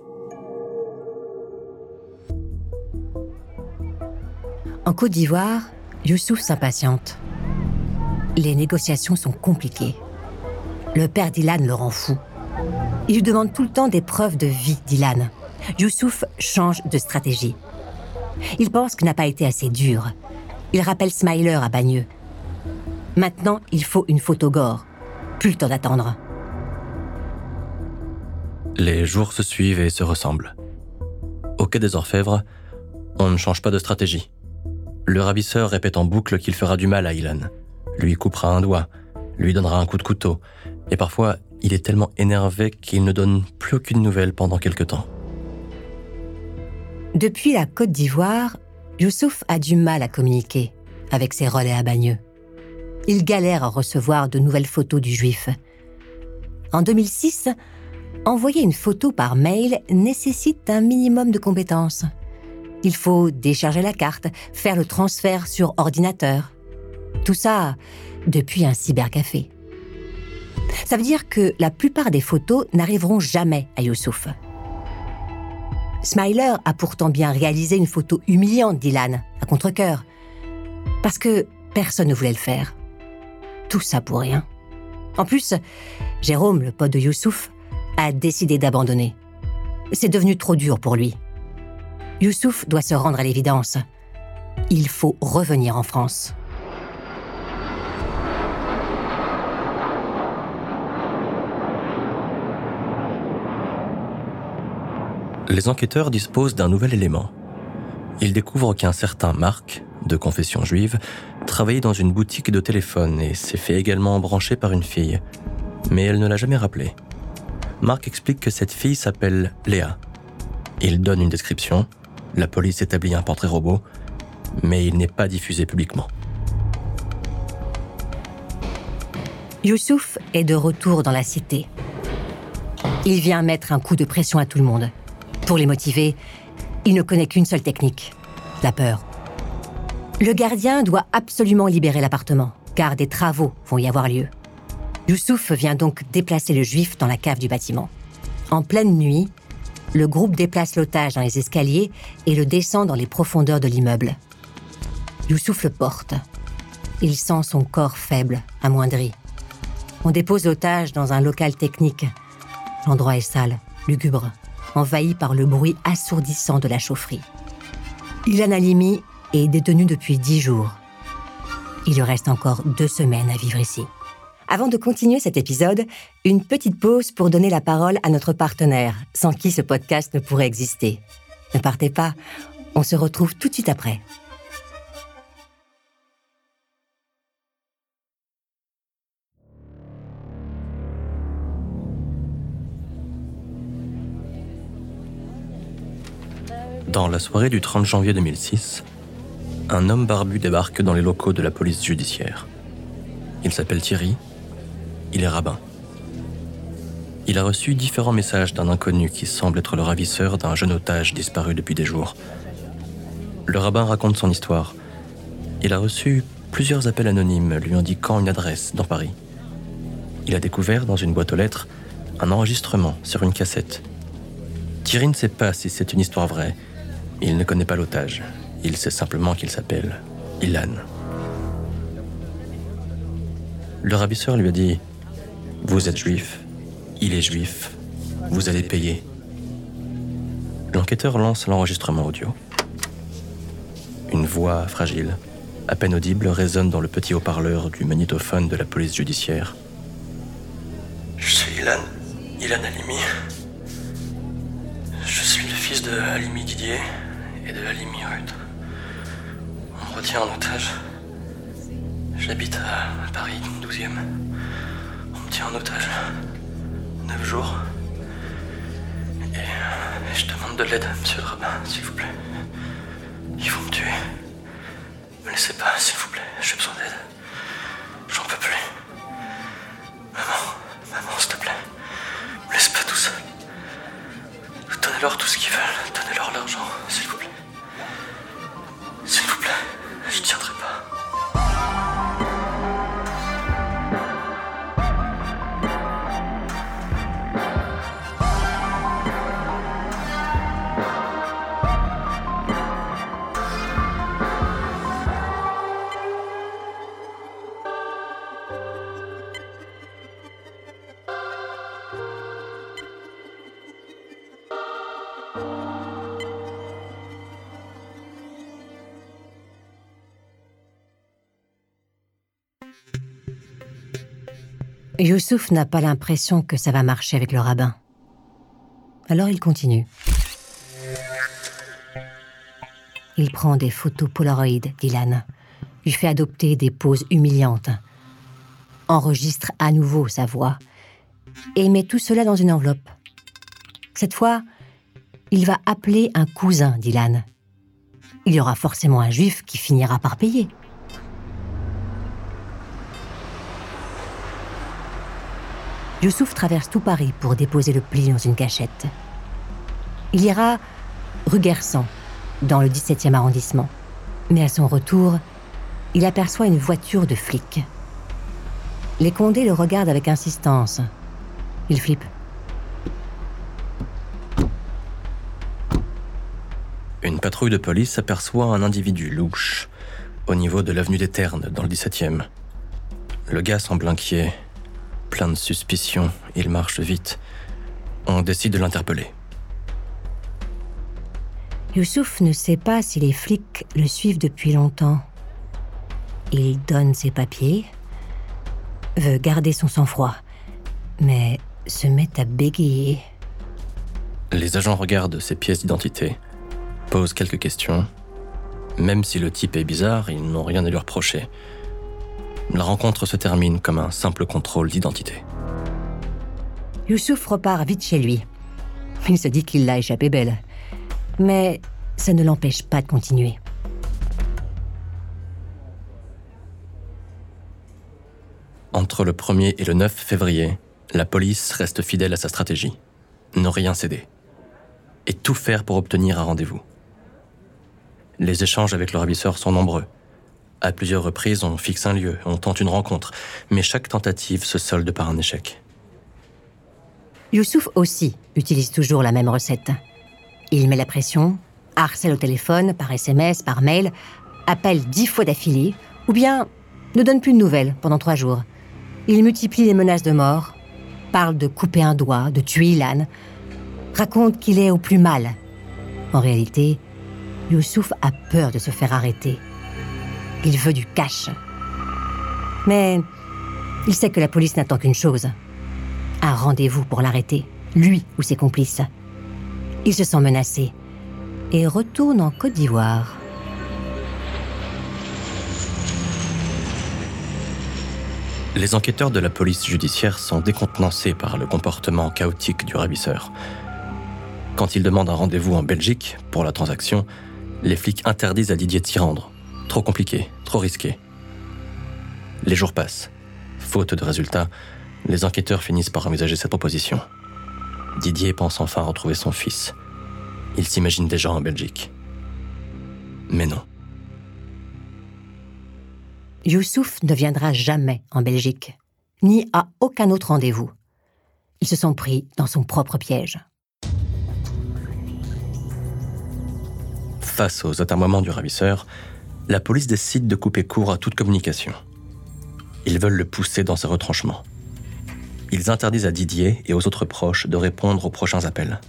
En Côte d'Ivoire, Youssouf s'impatiente. Les négociations sont compliquées. Le père d'Ilan le rend fou. Il lui demande tout le temps des preuves de vie d'Ilan. Youssouf change de stratégie. Il pense qu'il n'a pas été assez dur. Il rappelle Smiler à Bagneux. Maintenant, il faut une photo gore. Plus le temps d'attendre. Les jours se suivent et se ressemblent. Au quai des Orfèvres, on ne change pas de stratégie. Le ravisseur répète en boucle qu'il fera du mal à Ilan, lui coupera un doigt, lui donnera un coup de couteau, et parfois il est tellement énervé qu'il ne donne plus aucune nouvelle pendant quelque temps. Depuis la Côte d'Ivoire, Youssouf a du mal à communiquer avec ses relais à Bagneux. Il galère à recevoir de nouvelles photos du juif. En 2006, envoyer une photo par mail nécessite un minimum de compétences. Il faut décharger la carte, faire le transfert sur ordinateur. Tout ça depuis un cybercafé. Ça veut dire que la plupart des photos n'arriveront jamais à Youssouf. Smiler a pourtant bien réalisé une photo humiliante d'Ilan, à contre-coeur. Parce que personne ne voulait le faire. Tout ça pour rien. En plus, Jérôme, le pote de Youssouf, a décidé d'abandonner. C'est devenu trop dur pour lui. Youssouf doit se rendre à l'évidence. Il faut revenir en France. Les enquêteurs disposent d'un nouvel élément. Ils découvrent qu'un certain Marc, de confession juive, travaillait dans une boutique de téléphone et s'est fait également brancher par une fille. Mais elle ne l'a jamais rappelé. Marc explique que cette fille s'appelle Léa. Il donne une description, la police établit un portrait robot, mais il n'est pas diffusé publiquement. Youssouf est de retour dans la cité. Il vient mettre un coup de pression à tout le monde. Pour les motiver, il ne connaît qu'une seule technique, la peur. Le gardien doit absolument libérer l'appartement, car des travaux vont y avoir lieu. Youssouf vient donc déplacer le juif dans la cave du bâtiment. En pleine nuit, le groupe déplace l'otage dans les escaliers et le descend dans les profondeurs de l'immeuble. Youssouf le porte. Il sent son corps faible, amoindri. On dépose l'otage dans un local technique. L'endroit est sale, lugubre envahi par le bruit assourdissant de la chaufferie. Ilan Halimi est détenu depuis dix jours. Il lui reste encore deux semaines à vivre ici. Avant de continuer cet épisode, une petite pause pour donner la parole à notre partenaire, sans qui ce podcast ne pourrait exister. Ne partez pas, on se retrouve tout de suite après. Dans la soirée du 30 janvier 2006, un homme barbu débarque dans les locaux de la police judiciaire. Il s'appelle Thierry, il est rabbin. Il a reçu différents messages d'un inconnu qui semble être le ravisseur d'un jeune otage disparu depuis des jours. Le rabbin raconte son histoire. Il a reçu plusieurs appels anonymes lui indiquant une adresse dans Paris. Il a découvert dans une boîte aux lettres un enregistrement sur une cassette. Thierry ne sait pas si c'est une histoire vraie. Il ne connaît pas l'otage. Il sait simplement qu'il s'appelle Ilan. Le ravisseur lui a dit Vous êtes juif, il est juif, vous allez payer. L'enquêteur lance l'enregistrement audio. Une voix fragile, à peine audible, résonne dans le petit haut-parleur du magnétophone de la police judiciaire. Je suis Ilan, Ilan Halimi. Je suis le fils de Halimi Didier et de Halimi Ruth. On me retient en otage. J'habite à Paris, 12e. On me tient en otage. Neuf jours. Et je demande de l'aide, monsieur le rabbin, s'il vous plaît. Ils vont me tuer. Me laissez pas, s'il vous plaît. J'ai besoin d'aide. J'en peux plus. Maman, maman, s'il te plaît. Me laisse pas tout seul. Donnez-leur tout ce qu'ils veulent. Youssouf n'a pas l'impression que ça va marcher avec le rabbin. Alors il continue. Il prend des photos Polaroid d'Ilan, lui fait adopter des poses humiliantes, enregistre à nouveau sa voix et met tout cela dans une enveloppe. Cette fois, il va appeler un cousin d'Ilan. Il y aura forcément un juif qui finira par payer. Youssouf traverse tout Paris pour déposer le pli dans une cachette. Il ira rue Guersan, dans le 17e arrondissement. Mais à son retour, il aperçoit une voiture de flic. Les Condés le regardent avec insistance. Il flippe. Une patrouille de police aperçoit un individu louche au niveau de l'avenue des Ternes, dans le 17e. Le gars semble inquiet, plein de suspicions, il marche vite. On décide de l'interpeller. Youssouf ne sait pas si les flics le suivent depuis longtemps. Il donne ses papiers, veut garder son sang-froid, mais se met à bégayer. Les agents regardent ses pièces d'identité, posent quelques questions. Même si le type est bizarre, ils n'ont rien à lui reprocher. La rencontre se termine comme un simple contrôle d'identité. Youssouf repart vite chez lui. Il se dit qu'il l'a échappé belle. Mais ça ne l'empêche pas de continuer. Entre le 1er et le 9 février, la police reste fidèle à sa stratégie. Ne rien céder. Et tout faire pour obtenir un rendez-vous. Les échanges avec le ravisseur sont nombreux. À plusieurs reprises, on fixe un lieu, on tente une rencontre, mais chaque tentative se solde par un échec. Youssouf aussi utilise toujours la même recette. Il met la pression, harcèle au téléphone, par SMS, par mail, appelle dix fois d'affilée, ou bien ne donne plus de nouvelles pendant trois jours. Il multiplie les menaces de mort, parle de couper un doigt, de tuer Ilan, raconte qu'il est au plus mal. En réalité, Youssouf a peur de se faire arrêter. Il veut du cash. Mais il sait que la police n'attend qu'une chose. Un rendez-vous pour l'arrêter, lui ou ses complices. Il se sent menacé et retourne en Côte d'Ivoire. Les enquêteurs de la police judiciaire sont décontenancés par le comportement chaotique du ravisseur. Quand il demande un rendez-vous en Belgique pour la transaction, les flics interdisent à Didier de s'y rendre. Trop compliqué, trop risqué. Les jours passent. Faute de résultats, les enquêteurs finissent par envisager cette proposition. Didier pense enfin retrouver son fils. Il s'imagine déjà en Belgique. Mais non. Youssouf ne viendra jamais en Belgique, ni à aucun autre rendez-vous. Ils se sont pris dans son propre piège. Face aux atermoiements du ravisseur, la police décide de couper court à toute communication. Ils veulent le pousser dans ses retranchements. Ils interdisent à Didier et aux autres proches de répondre aux prochains appels.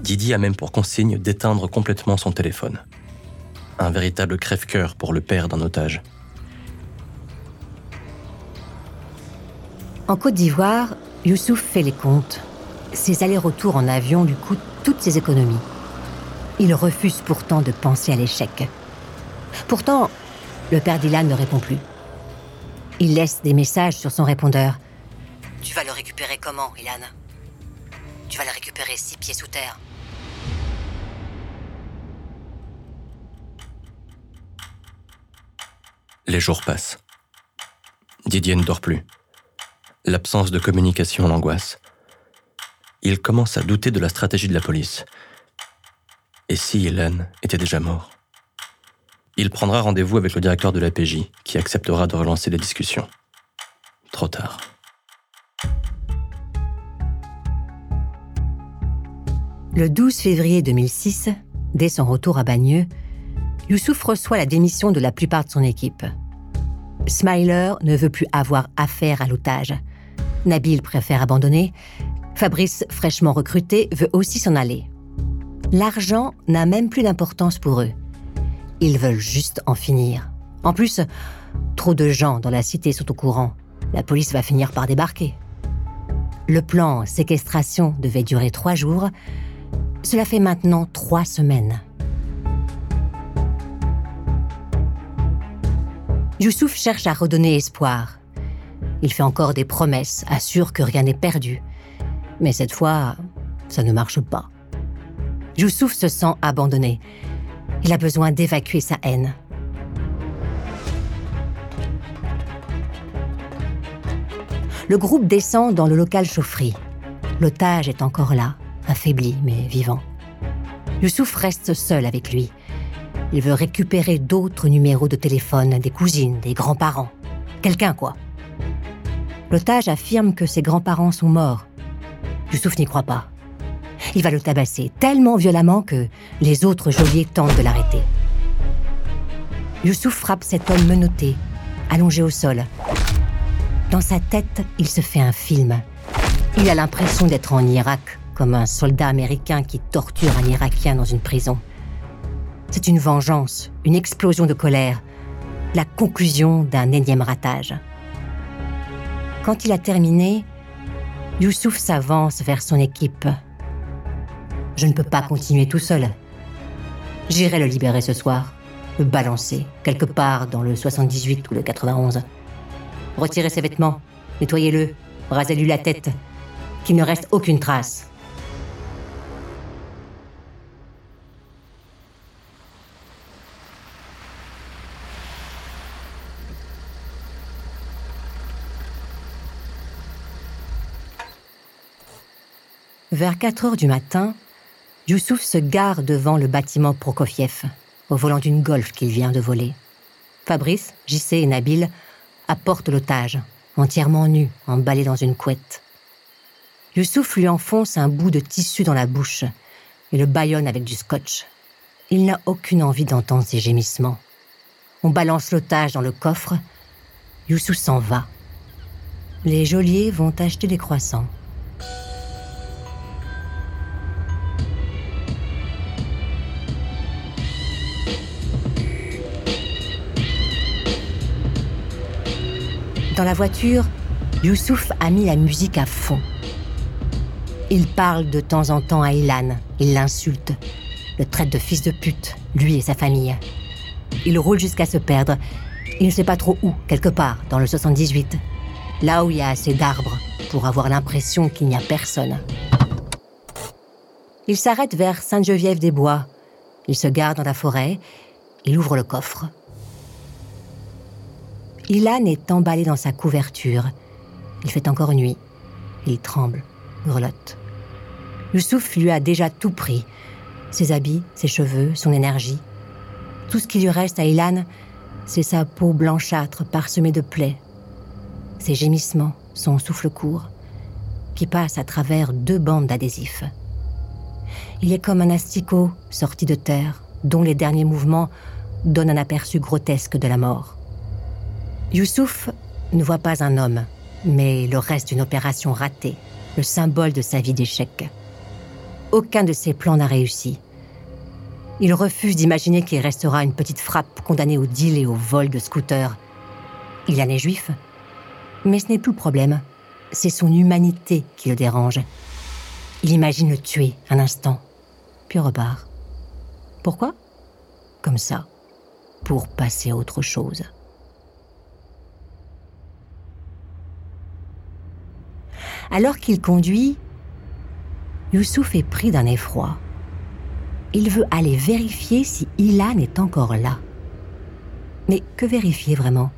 Didier a même pour consigne d'éteindre complètement son téléphone. Un véritable crève-cœur pour le père d'un otage. En Côte d'Ivoire, Youssouf fait les comptes. Ses allers-retours en avion lui coûtent toutes ses économies. Il refuse pourtant de penser à l'échec. Pourtant, le père Dylan ne répond plus. Il laisse des messages sur son répondeur. Tu vas le récupérer comment, Ilan? Tu vas le récupérer six pieds sous terre. Les jours passent. Didier ne dort plus. L'absence de communication l'angoisse. Il commence à douter de la stratégie de la police. Et si Hélène était déjà mort? Il prendra rendez-vous avec le directeur de l'APJ, qui acceptera de relancer les discussions. Trop tard. Le 12 février 2006, dès son retour à Bagneux, Youssouf reçoit la démission de la plupart de son équipe. Smiler ne veut plus avoir affaire à l'otage. Nabil préfère abandonner. Fabrice, fraîchement recruté, veut aussi s'en aller. L'argent n'a même plus d'importance pour eux. Ils veulent juste en finir. En plus, trop de gens dans la cité sont au courant. La police va finir par débarquer. Le plan séquestration devait durer trois jours. Cela fait maintenant trois semaines. Youssouf cherche à redonner espoir. Il fait encore des promesses, assure que rien n'est perdu. Mais cette fois, ça ne marche pas. Youssouf se sent abandonné. Il a besoin d'évacuer sa haine. Le groupe descend dans le local chaufferie. L'otage est encore là, affaibli mais vivant. Youssouf reste seul avec lui. Il veut récupérer d'autres numéros de téléphone, des cousines, des grands-parents. Quelqu'un, quoi. L'otage affirme que ses grands-parents sont morts. Youssouf n'y croit pas. Il va le tabasser tellement violemment que les autres geôliers tentent de l'arrêter. Youssouf frappe cet homme menotté, allongé au sol. Dans sa tête, il se fait un film. Il a l'impression d'être en Irak, comme un soldat américain qui torture un Irakien dans une prison. C'est une vengeance, une explosion de colère, la conclusion d'un énième ratage. Quand il a terminé, Youssouf s'avance vers son équipe. Je ne peux pas continuer tout seul. J'irai le libérer ce soir, le balancer, quelque part dans le 78 ou le 91. Retirez ses vêtements, nettoyez-le, rasez-lui la tête, qu'il ne reste aucune trace. Vers 4 heures du matin, Youssouf se gare devant le bâtiment Prokofiev, au volant d'une Golf qu'il vient de voler. Fabrice, JC et Nabil apportent l'otage, entièrement nu, emballé dans une couette. Youssouf lui enfonce un bout de tissu dans la bouche et le bâillonne avec du scotch. Il n'a aucune envie d'entendre ses gémissements. On balance l'otage dans le coffre. Youssouf s'en va. Les geôliers vont acheter des croissants. Dans la voiture, Youssouf a mis la musique à fond. Il parle de temps en temps à Ilan. Il l'insulte. Le traite de fils de pute, lui et sa famille. Il roule jusqu'à se perdre. Il ne sait pas trop où, quelque part, dans le 78. Là où il y a assez d'arbres pour avoir l'impression qu'il n'y a personne. Il s'arrête vers Sainte-Geneviève-des-Bois. Il se garde dans la forêt. Il ouvre le coffre. Ilan est emballé dans sa couverture. Il fait encore nuit. Il tremble, grelotte. Youssouf lui a déjà tout pris. Ses habits, ses cheveux, son énergie. Tout ce qui lui reste à Ilan, c'est sa peau blanchâtre parsemée de plaies. Ses gémissements, son souffle court, qui passe à travers deux bandes d'adhésifs. Il est comme un asticot sorti de terre, dont les derniers mouvements donnent un aperçu grotesque de la mort. Youssouf ne voit pas un homme, mais le reste d'une opération ratée, le symbole de sa vie d'échec. Aucun de ses plans n'a réussi. Il refuse d'imaginer qu'il restera une petite frappe condamnée au deal et au vol de scooters. Il en est juif. Mais ce n'est plus le problème. C'est son humanité qui le dérange. Il imagine le tuer un instant, puis repart. Pourquoi? Comme ça, pour passer à autre chose. Alors qu'il conduit, Youssouf est pris d'un effroi. Il veut aller vérifier si Ilan est encore là. Mais que vérifier vraiment?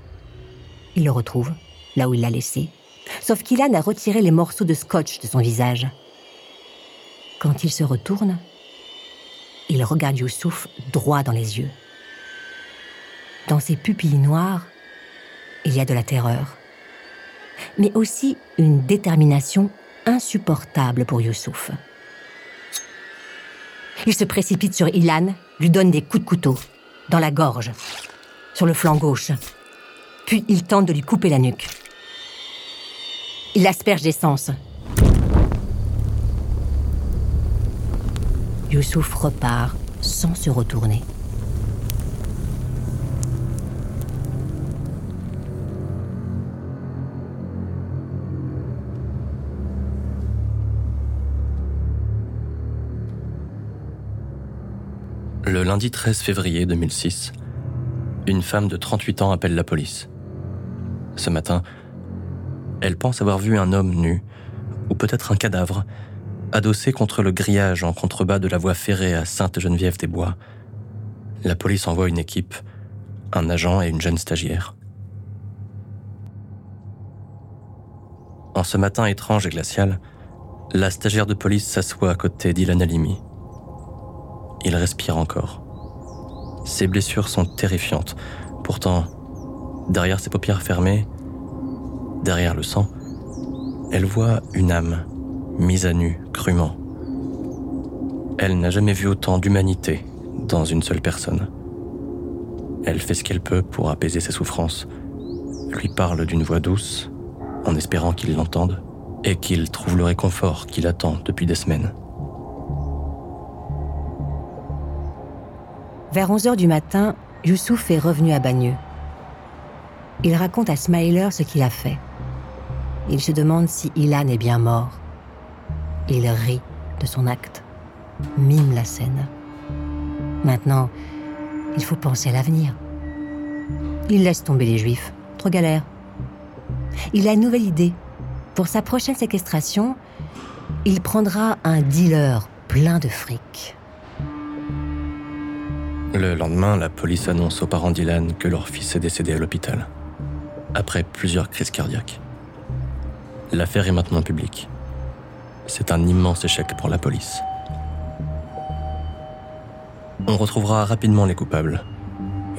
Il le retrouve, là où il l'a laissé. Sauf qu'Ilan a retiré les morceaux de scotch de son visage. Quand il se retourne, il regarde Youssouf droit dans les yeux. Dans ses pupilles noires, il y a de la terreur, mais aussi une détermination insupportable pour Youssouf. Il se précipite sur Ilan, lui donne des coups de couteau, dans la gorge, sur le flanc gauche. Puis il tente de lui couper la nuque. Il asperge d'essence. Youssouf repart sans se retourner. Lundi 13 février 2006, une femme de 38 ans appelle la police. Ce matin, elle pense avoir vu un homme nu, ou peut-être un cadavre, adossé contre le grillage en contrebas de la voie ferrée à Sainte-Geneviève-des-Bois. La police envoie une équipe, un agent et une jeune stagiaire. En ce matin étrange et glacial, la stagiaire de police s'assoit à côté d'Ilan Halimi. Il respire encore. Ses blessures sont terrifiantes. Pourtant, derrière ses paupières fermées, derrière le sang, elle voit une âme mise à nu, crûment. Elle n'a jamais vu autant d'humanité dans une seule personne. Elle fait ce qu'elle peut pour apaiser ses souffrances, lui parle d'une voix douce, en espérant qu'il l'entende, et qu'il trouve le réconfort qu'il attend depuis des semaines. Vers 11h du matin, Youssouf est revenu à Bagneux. Il raconte à Smiler ce qu'il a fait. Il se demande si Ilan est bien mort. Il rit de son acte, mime la scène. Maintenant, il faut penser à l'avenir. Il laisse tomber les juifs, trop galère. Il a une nouvelle idée. Pour sa prochaine séquestration, il prendra un dealer plein de fric. Le lendemain, la police annonce aux parents d'Ilan que leur fils est décédé à l'hôpital, après plusieurs crises cardiaques. L'affaire est maintenant publique. C'est un immense échec pour la police. On retrouvera rapidement les coupables.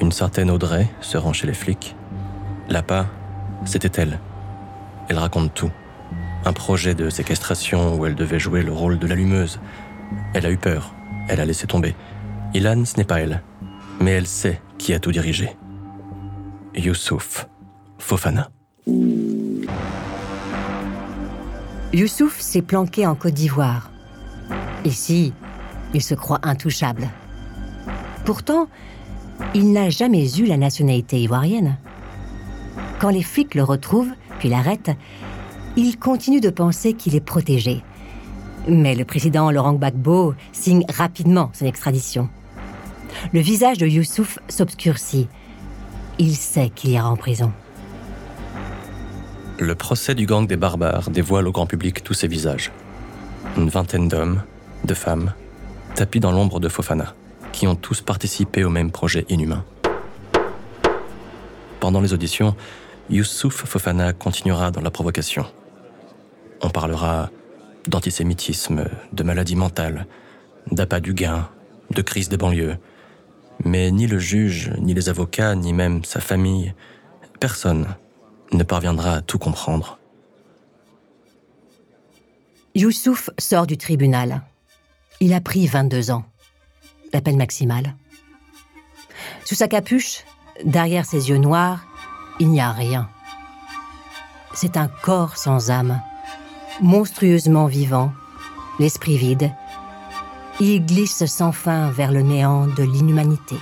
Une certaine Audrey se rend chez les flics. Lapa, c'était elle. Elle raconte tout. Un projet de séquestration où elle devait jouer le rôle de l'allumeuse. Elle a eu peur. Elle a laissé tomber. Ilan, ce n'est pas elle. Mais elle sait qui a tout dirigé. Youssouf Fofana. Youssouf s'est planqué en Côte d'Ivoire. Ici, il se croit intouchable. Pourtant, il n'a jamais eu la nationalité ivoirienne. Quand les flics le retrouvent, puis l'arrêtent, il continue de penser qu'il est protégé. Mais le président Laurent Gbagbo signe rapidement son extradition. Le visage de Youssouf s'obscurcit. Il sait qu'il ira en prison. Le procès du gang des barbares dévoile au grand public tous ces visages. Une vingtaine d'hommes, de femmes, tapis dans l'ombre de Fofana, qui ont tous participé au même projet inhumain. Pendant les auditions, Youssouf Fofana continuera dans la provocation. On parlera d'antisémitisme, de maladie mentale, d'appât du gain, de crise des banlieues. Mais ni le juge, ni les avocats, ni même sa famille, personne ne parviendra à tout comprendre. Youssouf sort du tribunal. Il a pris 22 ans. La peine maximale. Sous sa capuche, derrière ses yeux noirs, il n'y a rien. C'est un corps sans âme, monstrueusement vivant, l'esprit vide. Il glisse sans fin vers le néant de l'inhumanité.